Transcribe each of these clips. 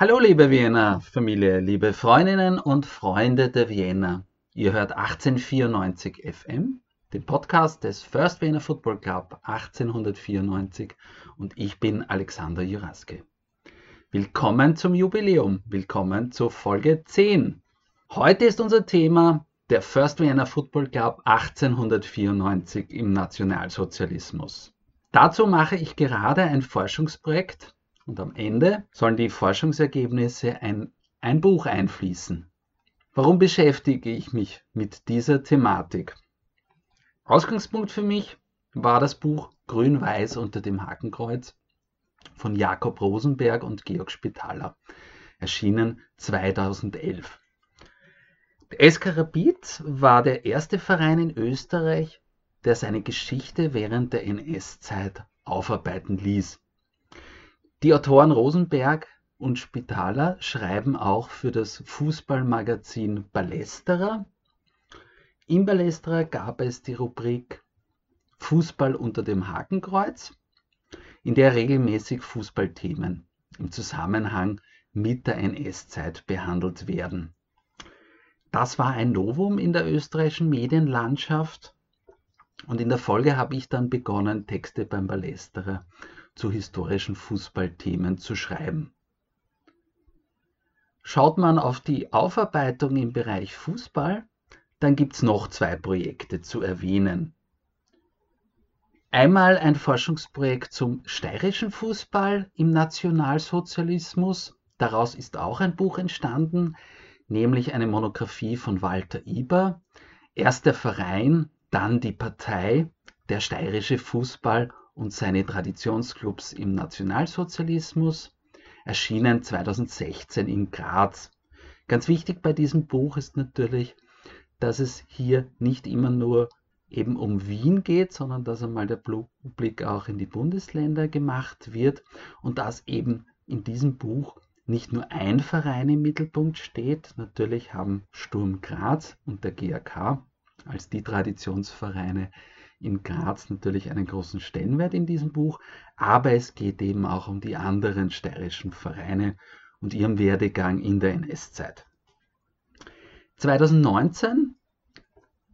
Hallo liebe Wiener Familie, liebe Freundinnen und Freunde der Wiener. Ihr hört 1894 FM, den Podcast des First Wiener Football Club 1894 und ich bin Alexander Juraske. Willkommen zum Jubiläum, willkommen zur Folge 10. Heute ist unser Thema der First Vienna Football Club 1894 im Nationalsozialismus. Dazu mache ich gerade ein Forschungsprojekt und am Ende sollen die Forschungsergebnisse ein, ein Buch einfließen. Warum beschäftige ich mich mit dieser Thematik? Ausgangspunkt für mich war das Buch Grün-Weiß unter dem Hakenkreuz von Jakob Rosenberg und Georg Spitaler, erschienen 2011. Der SK war der erste Verein in Österreich, der seine Geschichte während der NS-Zeit aufarbeiten ließ. Die Autoren Rosenberg und Spitaler schreiben auch für das Fußballmagazin Ballesterer. Im Ballesterer gab es die Rubrik Fußball unter dem Hakenkreuz, in der regelmäßig Fußballthemen im Zusammenhang mit der NS-Zeit behandelt werden. Das war ein Novum in der österreichischen Medienlandschaft und in der Folge habe ich dann begonnen, Texte beim Ballesterer zu historischen Fußballthemen zu schreiben. Schaut man auf die Aufarbeitung im Bereich Fußball, dann gibt es noch zwei Projekte zu erwähnen. Einmal ein Forschungsprojekt zum steirischen Fußball im Nationalsozialismus. Daraus ist auch ein Buch entstanden, nämlich eine Monographie von Walter Iber. Erst der Verein, dann die Partei, der steirische Fußball und seine Traditionsclubs im Nationalsozialismus, erschienen 2016 in Graz. Ganz wichtig bei diesem Buch ist natürlich, dass es hier nicht immer nur eben um Wien geht, sondern dass einmal der Blick auch in die Bundesländer gemacht wird und dass eben in diesem Buch nicht nur ein Verein im Mittelpunkt steht. Natürlich haben Sturm Graz und der GAK als die Traditionsvereine in Graz natürlich einen großen Stellenwert in diesem Buch, aber es geht eben auch um die anderen steirischen Vereine und ihren Werdegang in der NS-Zeit. 2019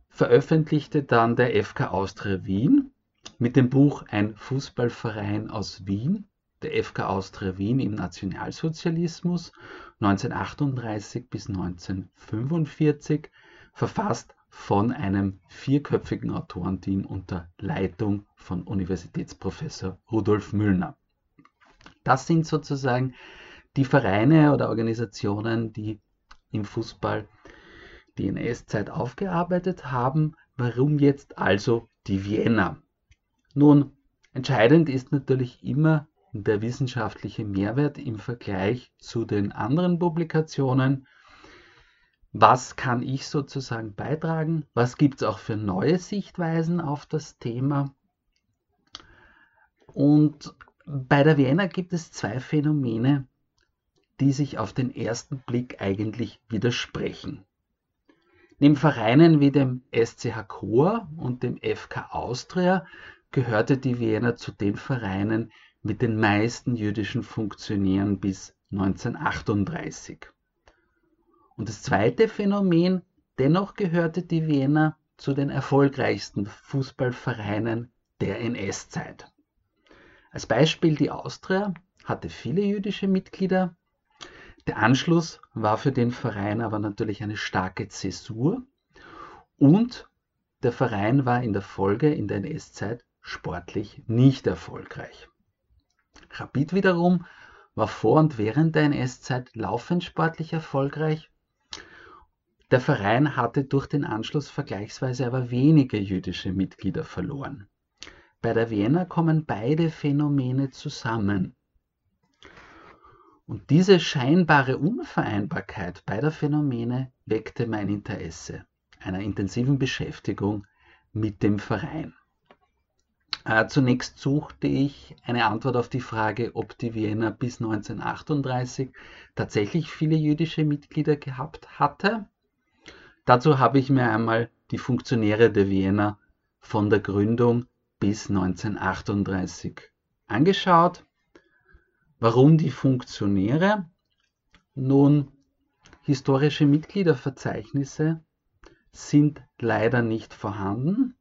veröffentlichte dann der FK Austria Wien mit dem Buch Ein Fußballverein aus Wien, der FK Austria Wien im Nationalsozialismus 1938 bis 1945, verfasst von einem vierköpfigen Autorenteam unter Leitung von Universitätsprofessor Rudolf Müllner. Das sind sozusagen die Vereine oder Organisationen, die im Fußball die NS-Zeit aufgearbeitet haben. Warum jetzt also die Vienna? Nun, entscheidend ist natürlich immer der wissenschaftliche Mehrwert im Vergleich zu den anderen Publikationen was kann ich sozusagen beitragen, was gibt es auch für neue Sichtweisen auf das Thema. Und bei der Vienna gibt es zwei Phänomene, die sich auf den ersten Blick eigentlich widersprechen. Neben Vereinen wie dem SCH Chor und dem FK Austria gehörte die Vienna zu den Vereinen mit den meisten jüdischen Funktionären bis 1938. Und das zweite Phänomen, dennoch gehörte die Wiener zu den erfolgreichsten Fußballvereinen der NS-Zeit. Als Beispiel die Austria hatte viele jüdische Mitglieder. Der Anschluss war für den Verein aber natürlich eine starke Zäsur und der Verein war in der Folge in der NS-Zeit sportlich nicht erfolgreich. Rapid wiederum war vor und während der NS-Zeit laufend sportlich erfolgreich der Verein hatte durch den Anschluss vergleichsweise aber wenige jüdische Mitglieder verloren. Bei der Vienna kommen beide Phänomene zusammen. Und diese scheinbare Unvereinbarkeit beider Phänomene weckte mein Interesse einer intensiven Beschäftigung mit dem Verein. Äh, zunächst suchte ich eine Antwort auf die Frage, ob die Vienna bis 1938 tatsächlich viele jüdische Mitglieder gehabt hatte Dazu habe ich mir einmal die Funktionäre der Vienna von der Gründung bis 1938 angeschaut. Warum die Funktionäre? Nun, historische Mitgliederverzeichnisse sind leider nicht vorhanden.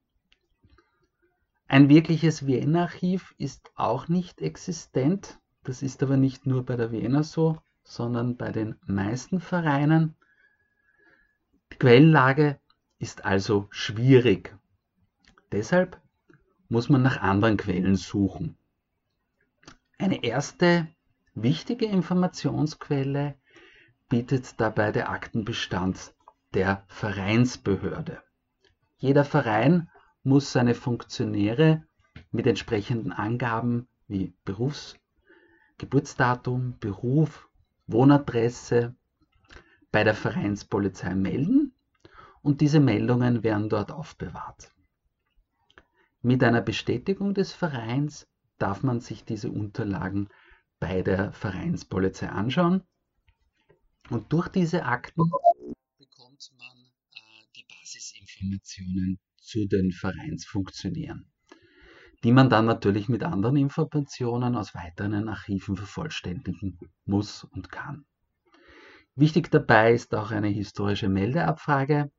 Ein wirkliches Vienna-Archiv ist auch nicht existent. Das ist aber nicht nur bei der Vienna so, sondern bei den meisten Vereinen. Quellenlage ist also schwierig. Deshalb muss man nach anderen Quellen suchen. Eine erste wichtige Informationsquelle bietet dabei der Aktenbestand der Vereinsbehörde. Jeder Verein muss seine Funktionäre mit entsprechenden Angaben wie Berufs-, Geburtsdatum, Beruf, Wohnadresse bei der Vereinspolizei melden und diese Meldungen werden dort aufbewahrt. Mit einer Bestätigung des Vereins darf man sich diese Unterlagen bei der Vereinspolizei anschauen und durch diese Akten bekommt man äh, die Basisinformationen zu den Vereinsfunktionären, die man dann natürlich mit anderen Informationen aus weiteren Archiven vervollständigen muss und kann. Wichtig dabei ist auch eine historische Meldeabfrage.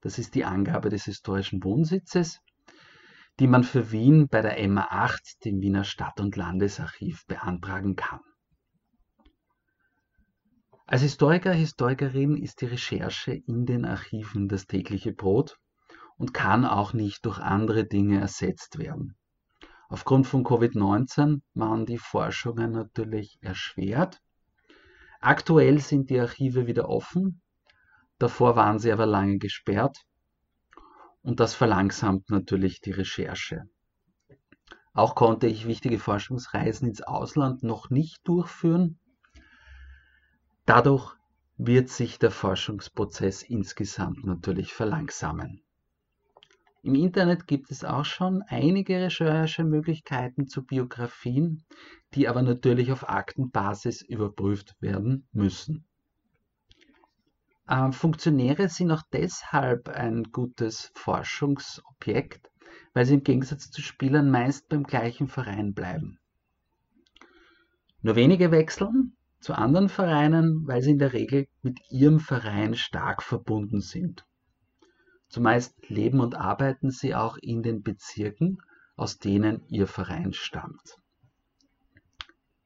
Das ist die Angabe des historischen Wohnsitzes, die man für Wien bei der MA8, dem Wiener Stadt- und Landesarchiv, beantragen kann. Als Historiker, Historikerin ist die Recherche in den Archiven das tägliche Brot und kann auch nicht durch andere Dinge ersetzt werden. Aufgrund von Covid-19 waren die Forschungen natürlich erschwert. Aktuell sind die Archive wieder offen, davor waren sie aber lange gesperrt und das verlangsamt natürlich die Recherche. Auch konnte ich wichtige Forschungsreisen ins Ausland noch nicht durchführen. Dadurch wird sich der Forschungsprozess insgesamt natürlich verlangsamen. Im Internet gibt es auch schon einige Recherchemöglichkeiten zu Biografien, die aber natürlich auf Aktenbasis überprüft werden müssen. Ähm, Funktionäre sind auch deshalb ein gutes Forschungsobjekt, weil sie im Gegensatz zu Spielern meist beim gleichen Verein bleiben. Nur wenige wechseln zu anderen Vereinen, weil sie in der Regel mit ihrem Verein stark verbunden sind. Zumeist leben und arbeiten sie auch in den Bezirken, aus denen ihr Verein stammt.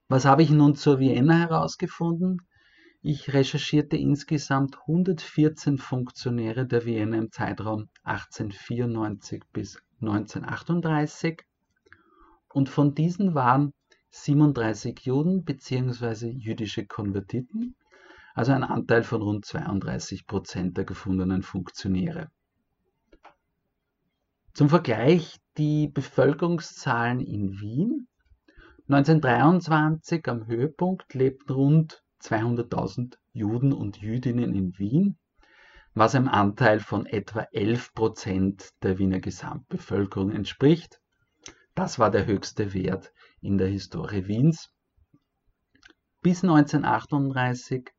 Was habe ich nun zur Vienna herausgefunden? Ich recherchierte insgesamt 114 Funktionäre der Vienna im Zeitraum 1894 bis 1938 und von diesen waren 37 Juden bzw. jüdische Konvertiten, also ein Anteil von rund 32 Prozent der gefundenen Funktionäre. Zum Vergleich die Bevölkerungszahlen in Wien. 1923 am Höhepunkt lebten rund 200.000 Juden und Jüdinnen in Wien, was einem Anteil von etwa 11 Prozent der Wiener Gesamtbevölkerung entspricht. Das war der höchste Wert in der Historie Wiens. Bis 1938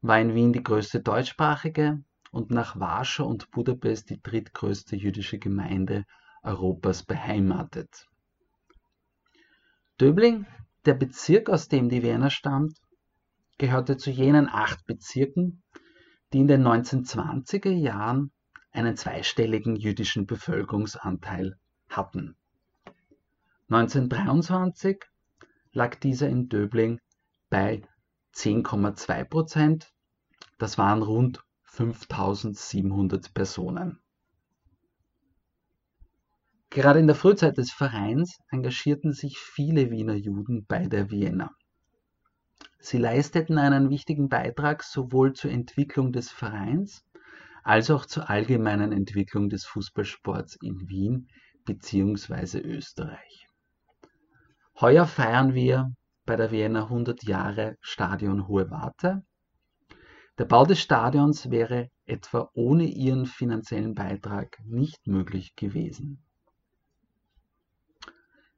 war in Wien die größte deutschsprachige und nach Warschau und Budapest die drittgrößte jüdische Gemeinde Europas beheimatet. Döbling, der Bezirk, aus dem die Wiener stammt, gehörte zu jenen acht Bezirken, die in den 1920er Jahren einen zweistelligen jüdischen Bevölkerungsanteil hatten. 1923 lag dieser in Döbling bei 10,2 Prozent. Das waren rund 5700 Personen. Gerade in der Frühzeit des Vereins engagierten sich viele Wiener Juden bei der Vienna. Sie leisteten einen wichtigen Beitrag sowohl zur Entwicklung des Vereins als auch zur allgemeinen Entwicklung des Fußballsports in Wien bzw. Österreich. Heuer feiern wir bei der Vienna 100 Jahre Stadion Hohe Warte der Bau des Stadions wäre etwa ohne ihren finanziellen Beitrag nicht möglich gewesen.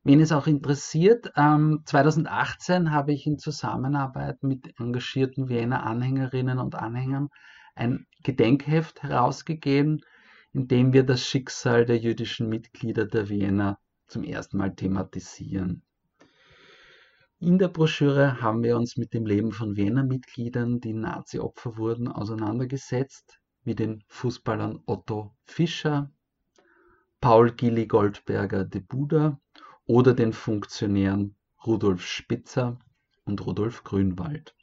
Wen es auch interessiert, ähm, 2018 habe ich in Zusammenarbeit mit engagierten Wiener Anhängerinnen und Anhängern ein Gedenkheft herausgegeben, in dem wir das Schicksal der jüdischen Mitglieder der Wiener zum ersten Mal thematisieren. In der Broschüre haben wir uns mit dem Leben von Wiener-Mitgliedern, die Nazi-Opfer wurden, auseinandergesetzt, wie den Fußballern Otto Fischer, Paul Gilli Goldberger de Buda oder den Funktionären Rudolf Spitzer und Rudolf Grünwald.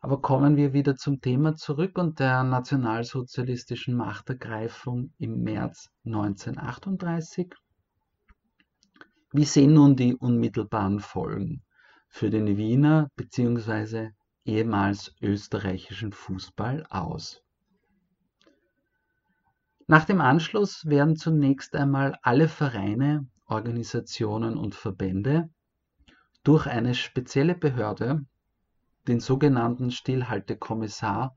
Aber kommen wir wieder zum Thema zurück und der nationalsozialistischen Machtergreifung im März 1938. Wie sehen nun die unmittelbaren Folgen für den Wiener bzw. ehemals österreichischen Fußball aus? Nach dem Anschluss werden zunächst einmal alle Vereine, Organisationen und Verbände durch eine spezielle Behörde den sogenannten Stillhaltekommissar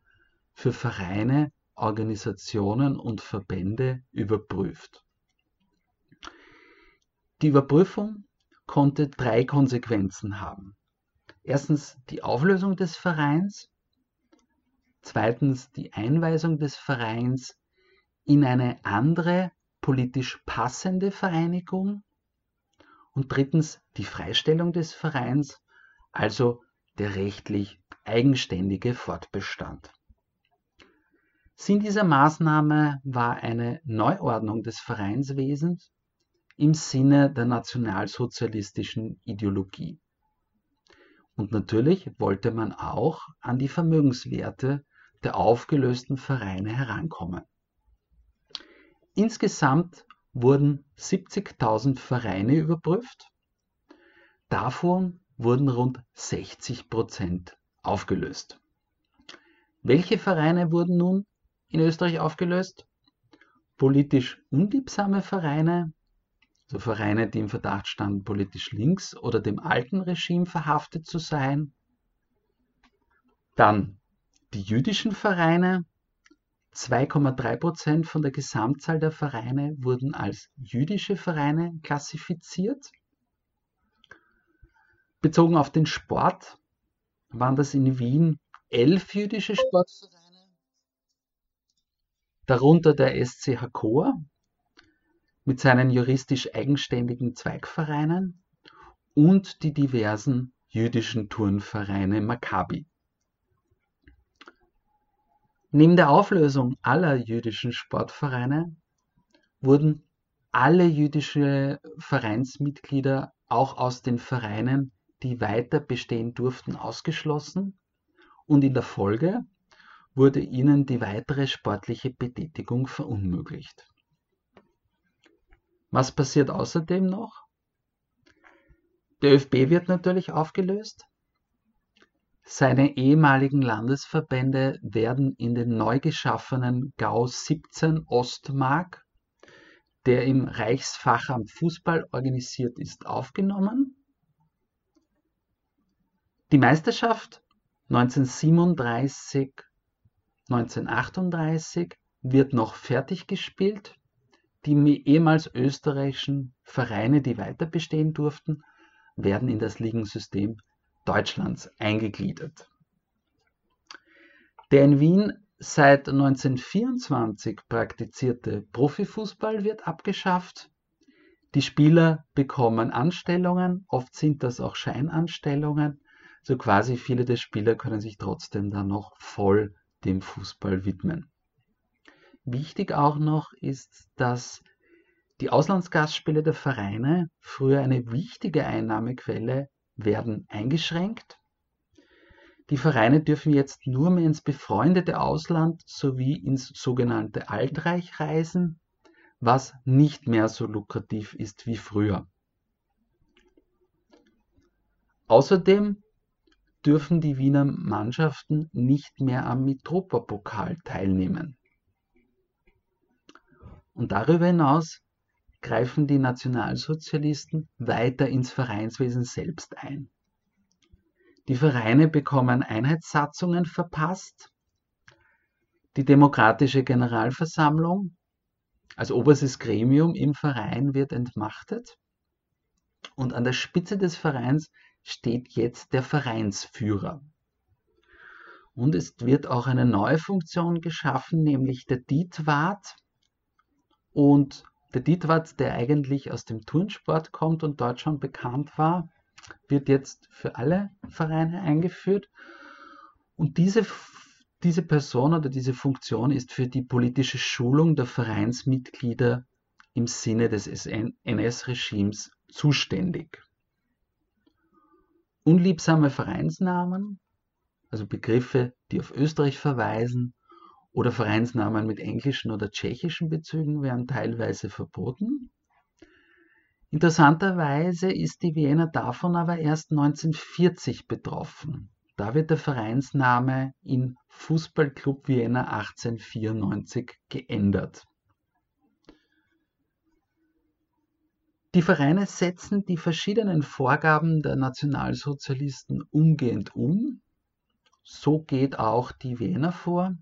für Vereine, Organisationen und Verbände überprüft. Die Überprüfung konnte drei Konsequenzen haben. Erstens die Auflösung des Vereins, zweitens die Einweisung des Vereins in eine andere politisch passende Vereinigung und drittens die Freistellung des Vereins, also der rechtlich eigenständige Fortbestand. Sinn dieser Maßnahme war eine Neuordnung des Vereinswesens im Sinne der nationalsozialistischen Ideologie. Und natürlich wollte man auch an die Vermögenswerte der aufgelösten Vereine herankommen. Insgesamt wurden 70.000 Vereine überprüft. Davon wurden rund 60 Prozent aufgelöst. Welche Vereine wurden nun in Österreich aufgelöst? Politisch unliebsame Vereine, also Vereine, die im Verdacht standen, politisch links oder dem alten Regime verhaftet zu sein. Dann die jüdischen Vereine. 2,3 Prozent von der Gesamtzahl der Vereine wurden als jüdische Vereine klassifiziert. Bezogen auf den Sport waren das in Wien elf jüdische Sportvereine, darunter der SC Hakoa mit seinen juristisch eigenständigen Zweigvereinen und die diversen jüdischen Turnvereine Maccabi. Neben der Auflösung aller jüdischen Sportvereine wurden alle jüdische Vereinsmitglieder auch aus den Vereinen die weiter bestehen durften, ausgeschlossen und in der Folge wurde ihnen die weitere sportliche Betätigung verunmöglicht. Was passiert außerdem noch? Der ÖFB wird natürlich aufgelöst. Seine ehemaligen Landesverbände werden in den neu geschaffenen GAU 17 Ostmark, der im Reichsfachamt Fußball organisiert ist, aufgenommen die Meisterschaft 1937, 1938 wird noch fertig gespielt. Die ehemals österreichischen Vereine, die weiter bestehen durften, werden in das Ligensystem Deutschlands eingegliedert. Der in Wien seit 1924 praktizierte Profifußball wird abgeschafft. Die Spieler bekommen Anstellungen, oft sind das auch Scheinanstellungen so quasi viele der Spieler können sich trotzdem dann noch voll dem Fußball widmen. Wichtig auch noch ist, dass die Auslandsgastspiele der Vereine, früher eine wichtige Einnahmequelle, werden eingeschränkt. Die Vereine dürfen jetzt nur mehr ins befreundete Ausland sowie ins sogenannte Altreich reisen, was nicht mehr so lukrativ ist wie früher. Außerdem dürfen die Wiener Mannschaften nicht mehr am Mitropa-Pokal teilnehmen. Und darüber hinaus greifen die Nationalsozialisten weiter ins Vereinswesen selbst ein. Die Vereine bekommen Einheitssatzungen verpasst. Die demokratische Generalversammlung als oberstes Gremium im Verein wird entmachtet. Und an der Spitze des Vereins steht jetzt der Vereinsführer. Und es wird auch eine neue Funktion geschaffen, nämlich der Dietwart und Der Dietwart, der eigentlich aus dem Turnsport kommt und dort schon bekannt war, wird jetzt für alle Vereine eingeführt. Und diese, diese Person oder diese Funktion ist für die politische Schulung der Vereinsmitglieder im Sinne des NS-Regimes zuständig. Unliebsame Vereinsnamen, also Begriffe, die auf Österreich verweisen, oder Vereinsnamen mit englischen oder tschechischen Bezügen werden teilweise verboten. Interessanterweise ist die Wiener davon aber erst 1940 betroffen. Da wird der Vereinsname in Fußballclub Vienna 1894 geändert. Die Vereine setzen die verschiedenen Vorgaben der Nationalsozialisten umgehend um. So geht auch die Wiener vor.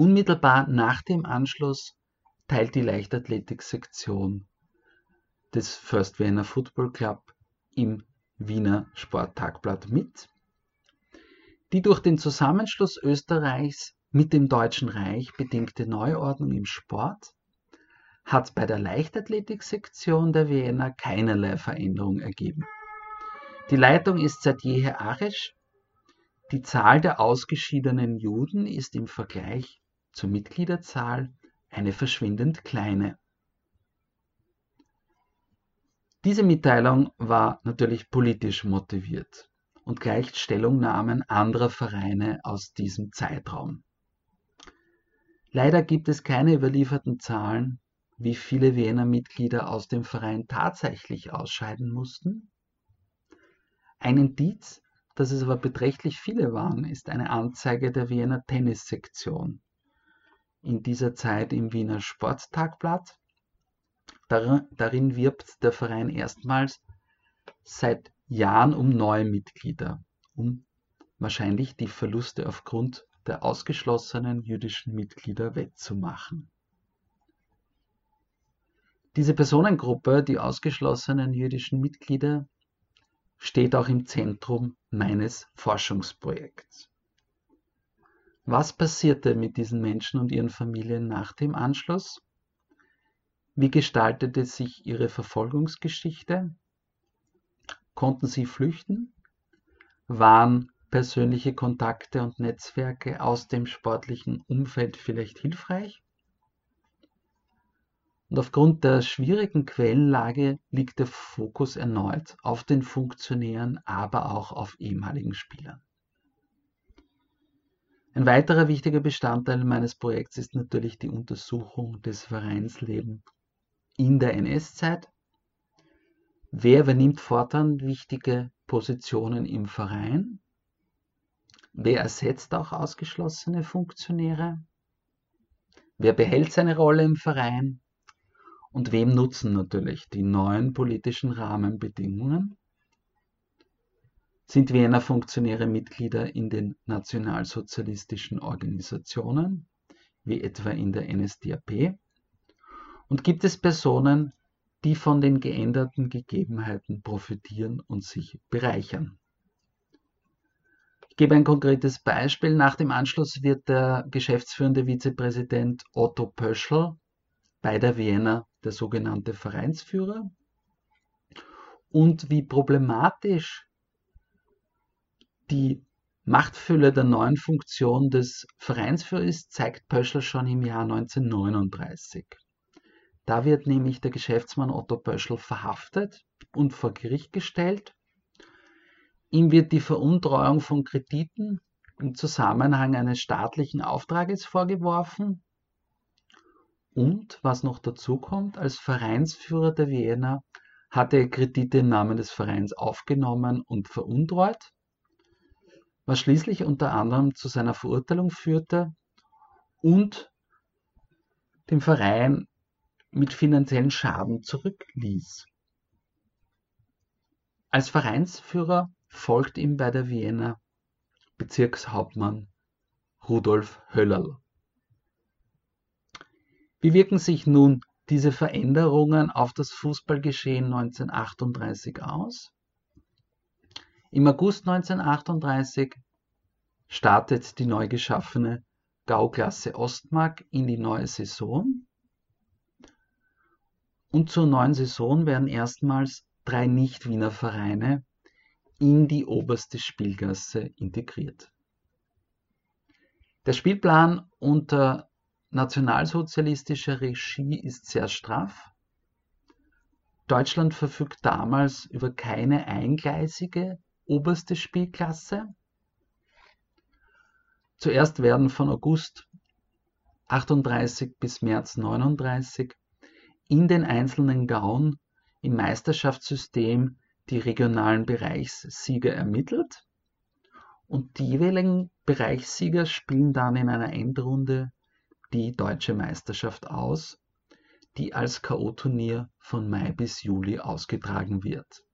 Unmittelbar nach dem Anschluss teilt die Leichtathletiksektion des First Vienna Football Club im Wiener Sporttagblatt mit. Die durch den Zusammenschluss Österreichs mit dem Deutschen Reich bedingte Neuordnung im Sport hat bei der Leichtathletiksektion der Wiener keinerlei Veränderung ergeben. Die Leitung ist seit jeher arisch. Die Zahl der ausgeschiedenen Juden ist im Vergleich zur Mitgliederzahl eine verschwindend kleine. Diese Mitteilung war natürlich politisch motiviert und gleicht Stellungnahmen anderer Vereine aus diesem Zeitraum. Leider gibt es keine überlieferten Zahlen, wie viele Wiener Mitglieder aus dem Verein tatsächlich ausscheiden mussten. Ein Indiz, dass es aber beträchtlich viele waren, ist eine Anzeige der Wiener Tennissektion. In dieser Zeit im Wiener Sporttagblatt Darin wirbt der Verein erstmals seit Jahren um neue Mitglieder, um wahrscheinlich die Verluste aufgrund der ausgeschlossenen jüdischen Mitglieder wettzumachen. Diese Personengruppe, die ausgeschlossenen jüdischen Mitglieder, steht auch im Zentrum meines Forschungsprojekts. Was passierte mit diesen Menschen und ihren Familien nach dem Anschluss? Wie gestaltete sich ihre Verfolgungsgeschichte? Konnten sie flüchten? Waren persönliche Kontakte und Netzwerke aus dem sportlichen Umfeld vielleicht hilfreich? Und aufgrund der schwierigen Quellenlage liegt der Fokus erneut auf den Funktionären, aber auch auf ehemaligen Spielern. Ein weiterer wichtiger Bestandteil meines Projekts ist natürlich die Untersuchung des Vereinslebens in der NS-Zeit. Wer übernimmt fortan wichtige Positionen im Verein? Wer ersetzt auch ausgeschlossene Funktionäre? Wer behält seine Rolle im Verein? Und wem nutzen natürlich die neuen politischen Rahmenbedingungen? Sind Wiener Funktionäre Mitglieder in den nationalsozialistischen Organisationen, wie etwa in der NSDAP? Und gibt es Personen, die von den geänderten Gegebenheiten profitieren und sich bereichern? Ich gebe ein konkretes Beispiel. Nach dem Anschluss wird der geschäftsführende Vizepräsident Otto Pöschl bei der Vienna der sogenannte Vereinsführer. Und wie problematisch die Machtfülle der neuen Funktion des Vereinsführers zeigt Pöschl schon im Jahr 1939. Da wird nämlich der Geschäftsmann Otto Böschl verhaftet und vor Gericht gestellt. Ihm wird die Veruntreuung von Krediten im Zusammenhang eines staatlichen Auftrages vorgeworfen. Und, was noch dazu kommt, als Vereinsführer der Wiener hatte er Kredite im Namen des Vereins aufgenommen und veruntreut, was schließlich unter anderem zu seiner Verurteilung führte und dem Verein mit finanziellen Schaden zurückließ. Als Vereinsführer folgt ihm bei der Wiener Bezirkshauptmann Rudolf Höllerl. Wie wirken sich nun diese Veränderungen auf das Fußballgeschehen 1938 aus? Im August 1938 startet die neu geschaffene Gauklasse Ostmark in die neue Saison Und zur neuen Saison werden erstmals drei Nicht-Wiener Vereine in die oberste Spielklasse integriert. Der Spielplan unter nationalsozialistischer Regie ist sehr straff. Deutschland verfügt damals über keine eingleisige oberste Spielklasse. Zuerst werden von August 38 bis März 39 in den einzelnen Gauen im Meisterschaftssystem die regionalen Bereichssieger ermittelt und die jeweiligen Bereichssieger spielen dann in einer Endrunde die deutsche Meisterschaft aus, die als K.O.-Turnier von Mai bis Juli ausgetragen wird.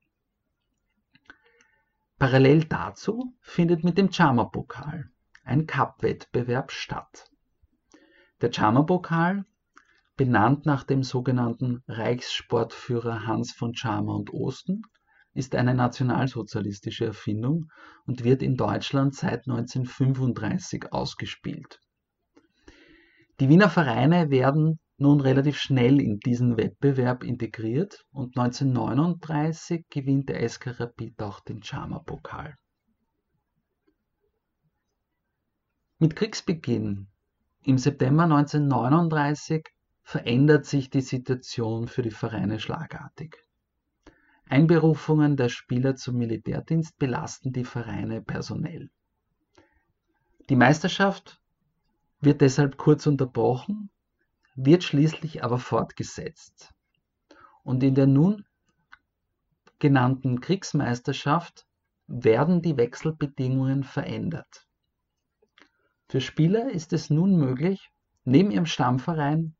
Parallel dazu findet mit dem Chama-Pokal ein Cup-Wettbewerb statt. Der Chama-Pokal, benannt nach dem sogenannten Reichssportführer Hans von Chama und Osten, ist eine nationalsozialistische Erfindung und wird in Deutschland seit 1935 ausgespielt. Die Wiener Vereine werden nun relativ schnell in diesen Wettbewerb integriert und 1939 gewinnt der SK Rapid auch den Chama-Pokal. Mit Kriegsbeginn im September 1939 verändert sich die Situation für die Vereine schlagartig. Einberufungen der Spieler zum Militärdienst belasten die Vereine personell. Die Meisterschaft wird deshalb kurz unterbrochen, wird schließlich aber fortgesetzt. Und in der nun genannten Kriegsmeisterschaft werden die Wechselbedingungen verändert. Für Spieler ist es nun möglich, neben ihrem Stammverein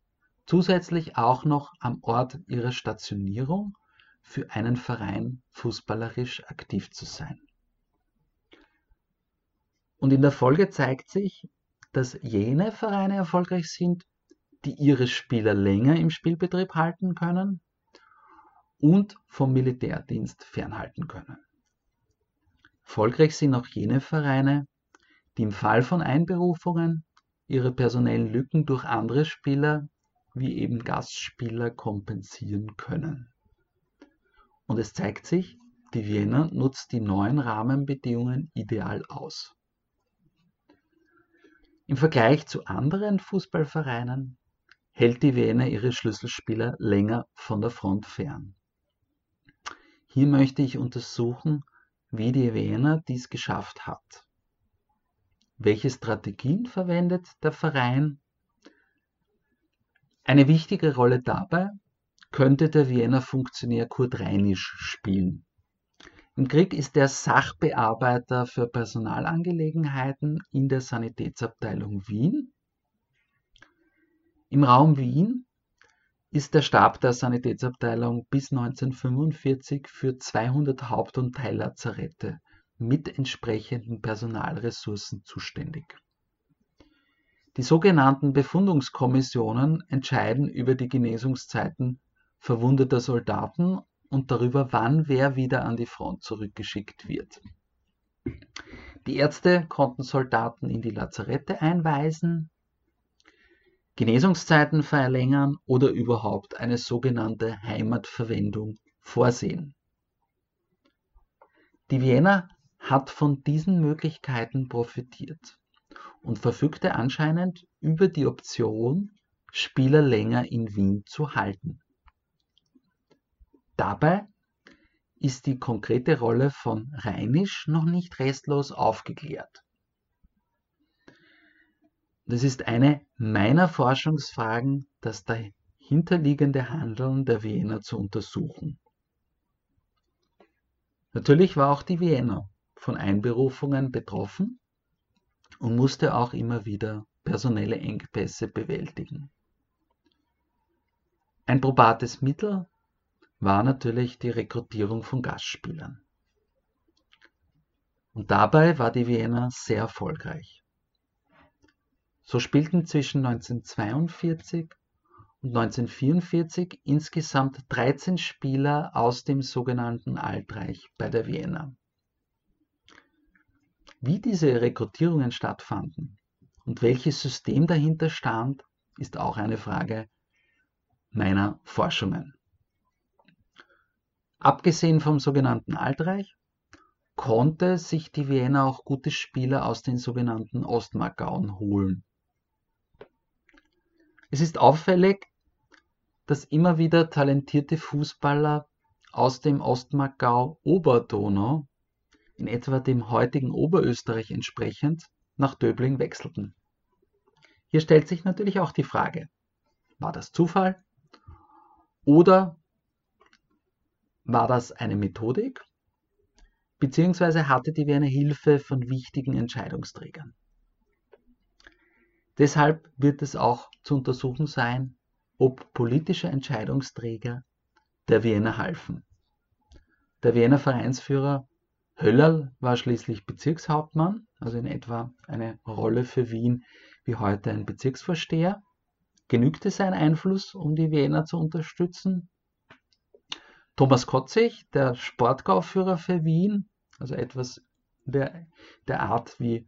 zusätzlich auch noch am Ort ihrer Stationierung für einen Verein fußballerisch aktiv zu sein. Und in der Folge zeigt sich, dass jene Vereine erfolgreich sind, die ihre Spieler länger im Spielbetrieb halten können und vom Militärdienst fernhalten können. Erfolgreich sind auch jene Vereine, die im Fall von Einberufungen ihre personellen Lücken durch andere Spieler wie eben Gastspieler kompensieren können. Und es zeigt sich, die Vienna nutzt die neuen Rahmenbedingungen ideal aus. Im Vergleich zu anderen Fußballvereinen hält die Vienna ihre Schlüsselspieler länger von der Front fern. Hier möchte ich untersuchen, wie die Vienna dies geschafft hat. Welche Strategien verwendet der Verein? Eine wichtige Rolle dabei könnte der Wiener Funktionär Kurt Reinisch spielen. Im Krieg ist er Sachbearbeiter für Personalangelegenheiten in der Sanitätsabteilung Wien. Im Raum Wien ist der Stab der Sanitätsabteilung bis 1945 für 200 Haupt- und Teillazarette mit entsprechenden Personalressourcen zuständig. Die sogenannten Befundungskommissionen entscheiden über die Genesungszeiten verwundeter Soldaten und darüber, wann wer wieder an die Front zurückgeschickt wird. Die Ärzte konnten Soldaten in die Lazarette einweisen, Genesungszeiten verlängern oder überhaupt eine sogenannte Heimatverwendung vorsehen. Die Wiener hat von diesen Möglichkeiten profitiert und verfügte anscheinend über die Option, Spieler länger in Wien zu halten. Dabei ist die konkrete Rolle von Reinisch noch nicht restlos aufgeklärt. Das ist eine meiner Forschungsfragen, das dahinterliegende Handeln der Wiener zu untersuchen. Natürlich war auch die Wiener von Einberufungen betroffen und musste auch immer wieder personelle Engpässe bewältigen. Ein probates Mittel war natürlich die Rekrutierung von Gastspielern. Und dabei war die Vienna sehr erfolgreich. So spielten zwischen 1942 und 1944 insgesamt 13 Spieler aus dem sogenannten Altreich bei der Vienna. Wie diese Rekrutierungen stattfanden und welches System dahinter stand, ist auch eine Frage meiner Forschungen. Abgesehen vom sogenannten Altreich konnte sich die Wiener auch gute Spieler aus den sogenannten Ostmarkgauen holen. Es ist auffällig, dass immer wieder talentierte Fußballer aus dem Ostmarkgau Oberdonau, in etwa dem heutigen Oberösterreich entsprechend, nach Döbling wechselten. Hier stellt sich natürlich auch die Frage, war das Zufall oder war das eine Methodik? Beziehungsweise hatte die Wiener Hilfe von wichtigen Entscheidungsträgern? Deshalb wird es auch zu untersuchen sein, ob politische Entscheidungsträger der Wiener halfen. Der Wiener Vereinsführer Höllerl war schließlich Bezirkshauptmann, also in etwa eine Rolle für Wien wie heute ein Bezirksvorsteher. Genügte sein Einfluss, um die Wiener zu unterstützen? Thomas Kotzig, der Sportgauführer für Wien, also etwas der, der Art wie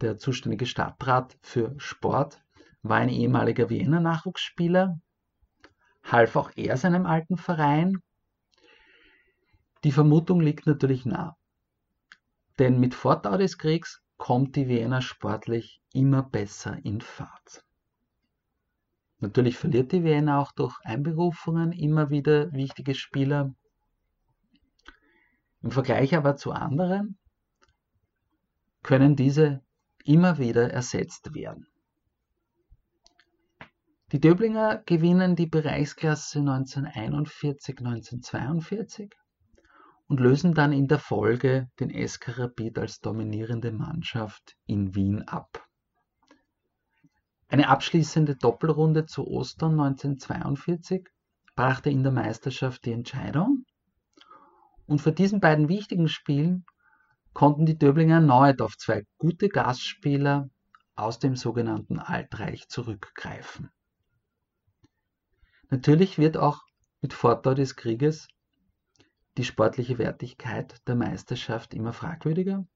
der zuständige Stadtrat für Sport, war ein ehemaliger Wiener Nachwuchsspieler, half auch er seinem alten Verein. Die Vermutung liegt natürlich nah. Denn mit Fortdauer des Kriegs kommt die Wiener sportlich immer besser in Fahrt. Natürlich verliert die Wiener auch durch Einberufungen immer wieder wichtige Spieler. Im Vergleich aber zu anderen können diese immer wieder ersetzt werden. Die Döblinger gewinnen die Bereichsklasse 1941-1942 und lösen dann in der Folge den SK Rapid als dominierende Mannschaft in Wien ab. Eine abschließende Doppelrunde zu Ostern 1942 brachte in der Meisterschaft die Entscheidung. Und für diesen beiden wichtigen Spielen konnten die Döblinger erneut auf zwei gute Gastspieler aus dem sogenannten Altreich zurückgreifen. Natürlich wird auch mit Fortdauer des Krieges die sportliche Wertigkeit der Meisterschaft immer fragwürdiger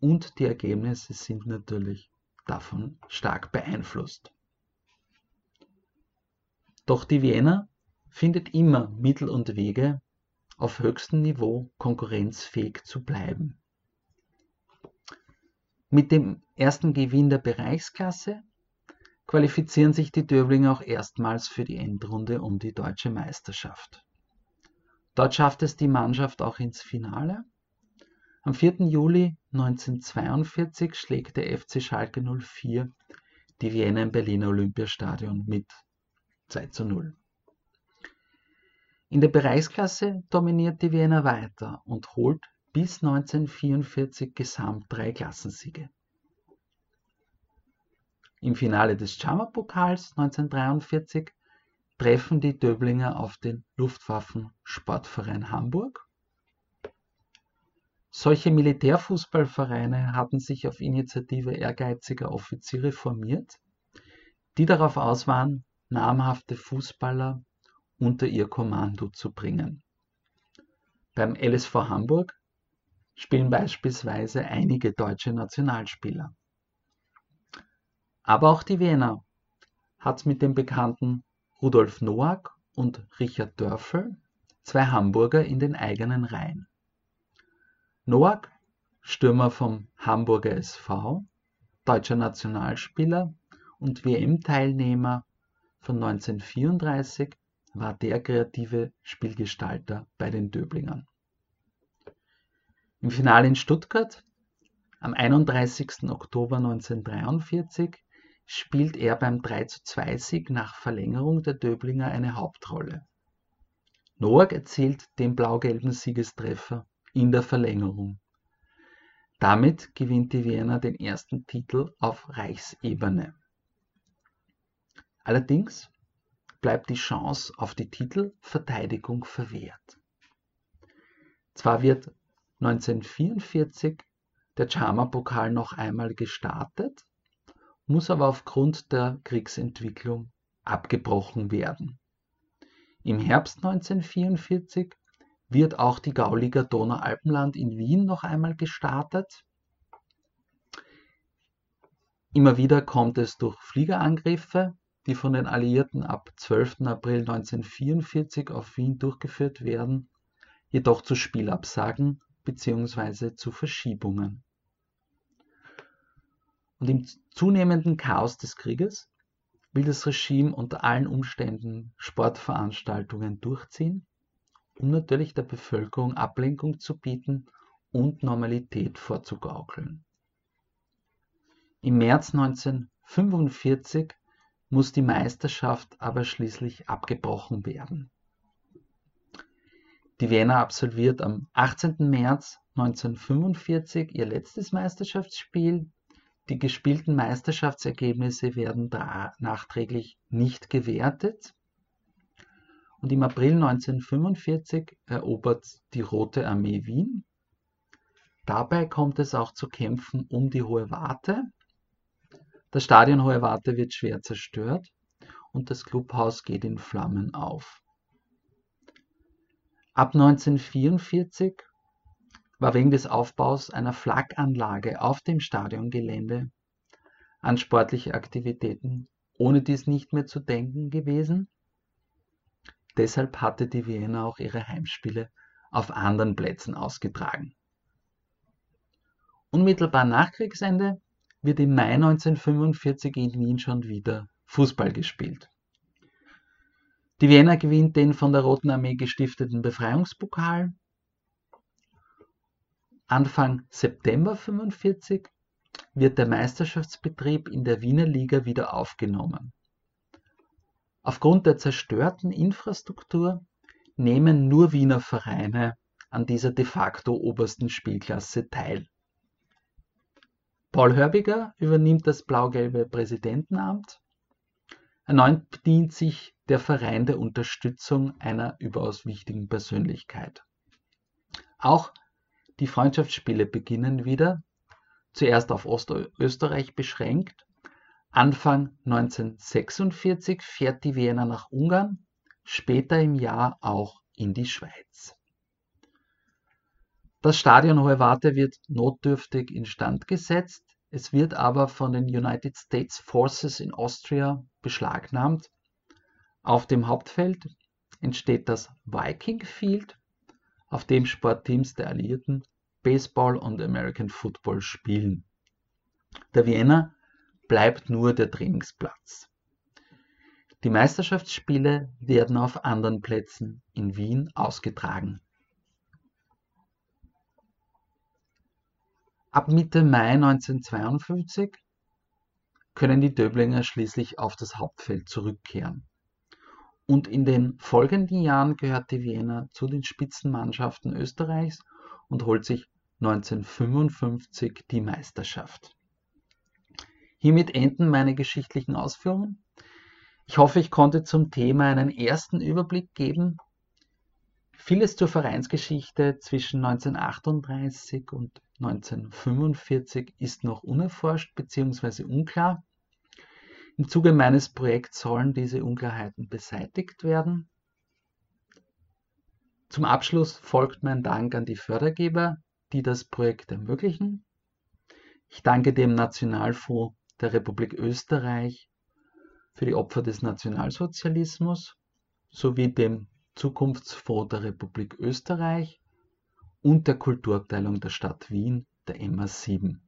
und die Ergebnisse sind natürlich davon stark beeinflusst. Doch die Wiener findet immer Mittel und Wege, auf höchstem Niveau konkurrenzfähig zu bleiben. Mit dem ersten Gewinn der Bereichsklasse qualifizieren sich die Döblinger auch erstmals für die Endrunde um die deutsche Meisterschaft. Dort schafft es die Mannschaft auch ins Finale am 4. Juli 1942 schlägt der FC Schalke 04 die Wiener im Berliner Olympiastadion mit 2 zu 0. In der Bereichsklasse dominiert die Wiener weiter und holt bis 1944 gesamt drei Klassensiege. Im Finale des Chammer-Pokals 1943 treffen die Döblinger auf den Luftwaffen-Sportverein Hamburg solche Militärfußballvereine hatten sich auf Initiative ehrgeiziger Offiziere formiert, die darauf aus waren, namhafte Fußballer unter ihr Kommando zu bringen. Beim LSV Hamburg spielen beispielsweise einige deutsche Nationalspieler. Aber auch die Wiener hat mit dem bekannten Rudolf Noack und Richard Dörfel zwei Hamburger in den eigenen Reihen. Noack, Stürmer vom Hamburger SV, deutscher Nationalspieler und WM-Teilnehmer von 1934, war der kreative Spielgestalter bei den Döblingern. Im Finale in Stuttgart am 31. Oktober 1943 spielt er beim 32 Sieg nach Verlängerung der Döblinger eine Hauptrolle. Noack erzielt den blau-gelben Siegestreffer in der Verlängerung. Damit gewinnt die Wiener den ersten Titel auf Reichsebene. Allerdings bleibt die Chance auf die Titelverteidigung verwehrt. Zwar wird 1944 der Chama-Pokal noch einmal gestartet, muss aber aufgrund der Kriegsentwicklung abgebrochen werden. Im Herbst 1944 wird auch die Gauliga Donaualpenland in Wien noch einmal gestartet. Immer wieder kommt es durch Fliegerangriffe, die von den Alliierten ab 12. April 1944 auf Wien durchgeführt werden, jedoch zu Spielabsagen bzw. zu Verschiebungen. Und im zunehmenden Chaos des Krieges will das Regime unter allen Umständen Sportveranstaltungen durchziehen, um natürlich der Bevölkerung Ablenkung zu bieten und Normalität vorzugaukeln. Im März 1945 muss die Meisterschaft aber schließlich abgebrochen werden. Die Wiener absolviert am 18. März 1945 ihr letztes Meisterschaftsspiel. Die gespielten Meisterschaftsergebnisse werden nachträglich nicht gewertet. Und im April 1945 erobert die Rote Armee Wien. Dabei kommt es auch zu Kämpfen um die Hohe Warte. Das Stadion Hohe Warte wird schwer zerstört und das Clubhaus geht in Flammen auf. Ab 1944 war wegen des Aufbaus einer Flaganlage auf dem Stadiongelände an sportliche Aktivitäten ohne dies nicht mehr zu denken gewesen. Deshalb hatte die Vienna auch ihre Heimspiele auf anderen Plätzen ausgetragen. Unmittelbar nach Kriegsende wird im Mai 1945 in Wien schon wieder Fußball gespielt. Die Vienna gewinnt den von der Roten Armee gestifteten Befreiungspokal. Anfang September 1945 wird der Meisterschaftsbetrieb in der Wiener Liga wieder aufgenommen. Aufgrund der zerstörten Infrastruktur nehmen nur Wiener Vereine an dieser de facto obersten Spielklasse teil. Paul Hörbiger übernimmt das blau-gelbe Präsidentenamt. Erneut bedient sich der Verein der Unterstützung einer überaus wichtigen Persönlichkeit. Auch die Freundschaftsspiele beginnen wieder, zuerst auf Ostösterreich beschränkt. Anfang 1946 fährt die Wiener nach Ungarn, später im Jahr auch in die Schweiz. Das Stadion Hohe Warte wird notdürftig instand gesetzt, es wird aber von den United States Forces in Austria beschlagnahmt. Auf dem Hauptfeld entsteht das Viking Field, auf dem Sportteams der Alliierten Baseball und American Football spielen. Der Vienna bleibt nur der Trainingsplatz. Die Meisterschaftsspiele werden auf anderen Plätzen in Wien ausgetragen. Ab Mitte Mai 1952 können die Döblinger schließlich auf das Hauptfeld zurückkehren. Und in den folgenden Jahren gehört die Wiener zu den Spitzenmannschaften Österreichs und holt sich 1955 die Meisterschaft. Hiermit enden meine geschichtlichen Ausführungen. Ich hoffe, ich konnte zum Thema einen ersten Überblick geben, Vieles zur Vereinsgeschichte zwischen 1938 und 1945 ist noch unerforscht bzw. unklar. Im Zuge meines Projekts sollen diese Unklarheiten beseitigt werden. Zum Abschluss folgt mein Dank an die Fördergeber, die das Projekt ermöglichen. Ich danke dem Nationalfonds der Republik Österreich für die Opfer des Nationalsozialismus sowie dem Zukunftsfonds der Republik Österreich und der Kulturabteilung der Stadt Wien, der MA7.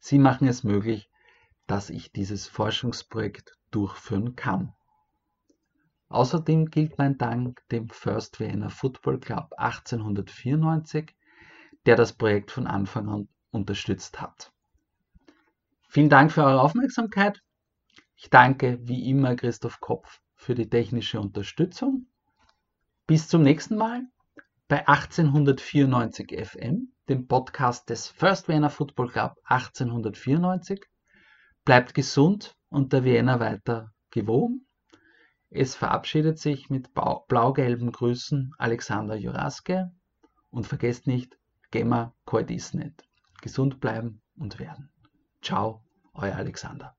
Sie machen es möglich, dass ich dieses Forschungsprojekt durchführen kann. Außerdem gilt mein Dank dem First Vienna Football Club 1894, der das Projekt von Anfang an unterstützt hat. Vielen Dank für eure Aufmerksamkeit. Ich danke wie immer Christoph Kopf für die technische Unterstützung bis zum nächsten Mal bei 1894 FM, dem Podcast des First Vienna Football Club 1894. Bleibt gesund und der Vienna weiter gewogen. Es verabschiedet sich mit blau-gelben Grüßen Alexander Juraske und vergesst nicht, Gemma Koidisnet. Gesund bleiben und werden. Ciao, euer Alexander.